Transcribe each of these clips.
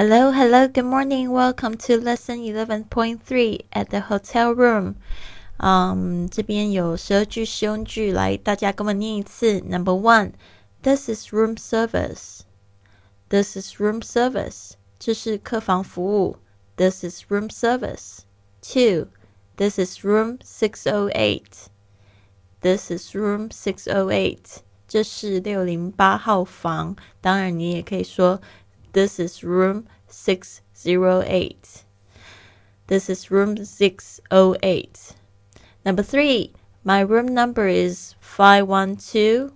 Hello, hello, good morning. Welcome to lesson 11.3 at the hotel room. 嗯，这边有十二句实用句，来，大家跟我念一次。Number one, this is room service. This is room service. 这是客房服务。This is room service. Two, this is room 608. This is room 608. 这是六零八号房。当然，你也可以说。 This is room 608. This is room 608. Number three, my room number is 512.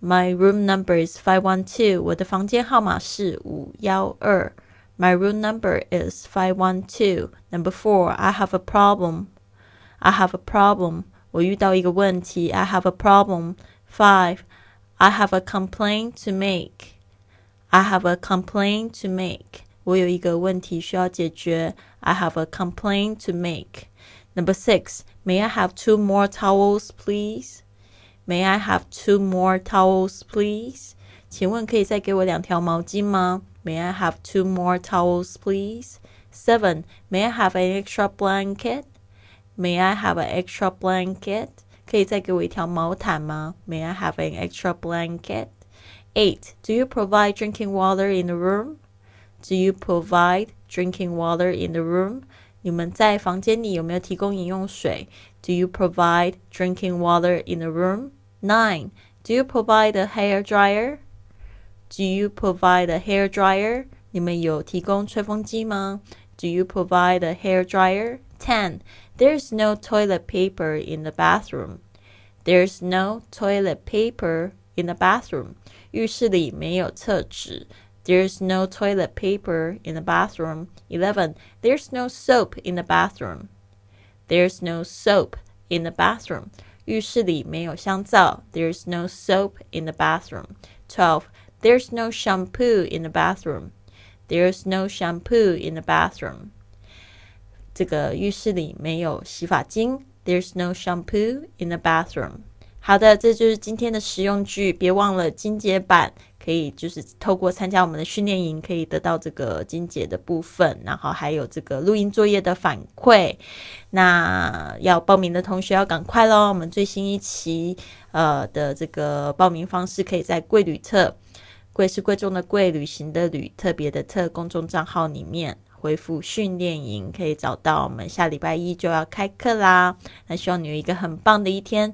My room number is 512. 我的房间号码是五幺二。My room number is 512. Number four, I have a problem. I have a problem. 我遇到一个问题。I have a problem. Five, I have a complaint to make. I have a complaint to make. 我有一个问题需要解决。I have a complaint to make. Number six, may I have two more towels, please? May I have two more towels, please? 请问可以再给我两条毛巾吗？May I have two more towels, please? Seven, may I have an extra blanket? May I have an extra blanket? 可以再给我一条毛毯吗？May I have an extra blanket? 8. Do you provide drinking water in the room? Do you provide drinking water in the room? 你们在房间里有没有提供饮用水？Do you provide drinking water in the room? 9. Do you provide a hair dryer? Do you provide a hair dryer? 你们有提供吹风机吗？Do you provide a hair dryer? 10. There's no toilet paper in the bathroom. There's no toilet paper in the bathroom. 浴室里没有厕纸。There's no toilet paper in the bathroom. Eleven. There's no soap in the bathroom. There's no soap in the bathroom. 浴室里没有香皂。There's no soap in the bathroom. Twelve. There's no shampoo in the bathroom. There's no shampoo in the bathroom. 这个浴室里没有洗发精。There's no shampoo in the bathroom. 好的，这就是今天的实用句。别忘了精简版，可以就是透过参加我们的训练营，可以得到这个精简的部分，然后还有这个录音作业的反馈。那要报名的同学要赶快喽！我们最新一期呃的这个报名方式，可以在贵旅特，贵是贵重的贵，旅行的旅，特别的特公众账号里面回复训练营，可以找到我们下礼拜一就要开课啦。那希望你有一个很棒的一天。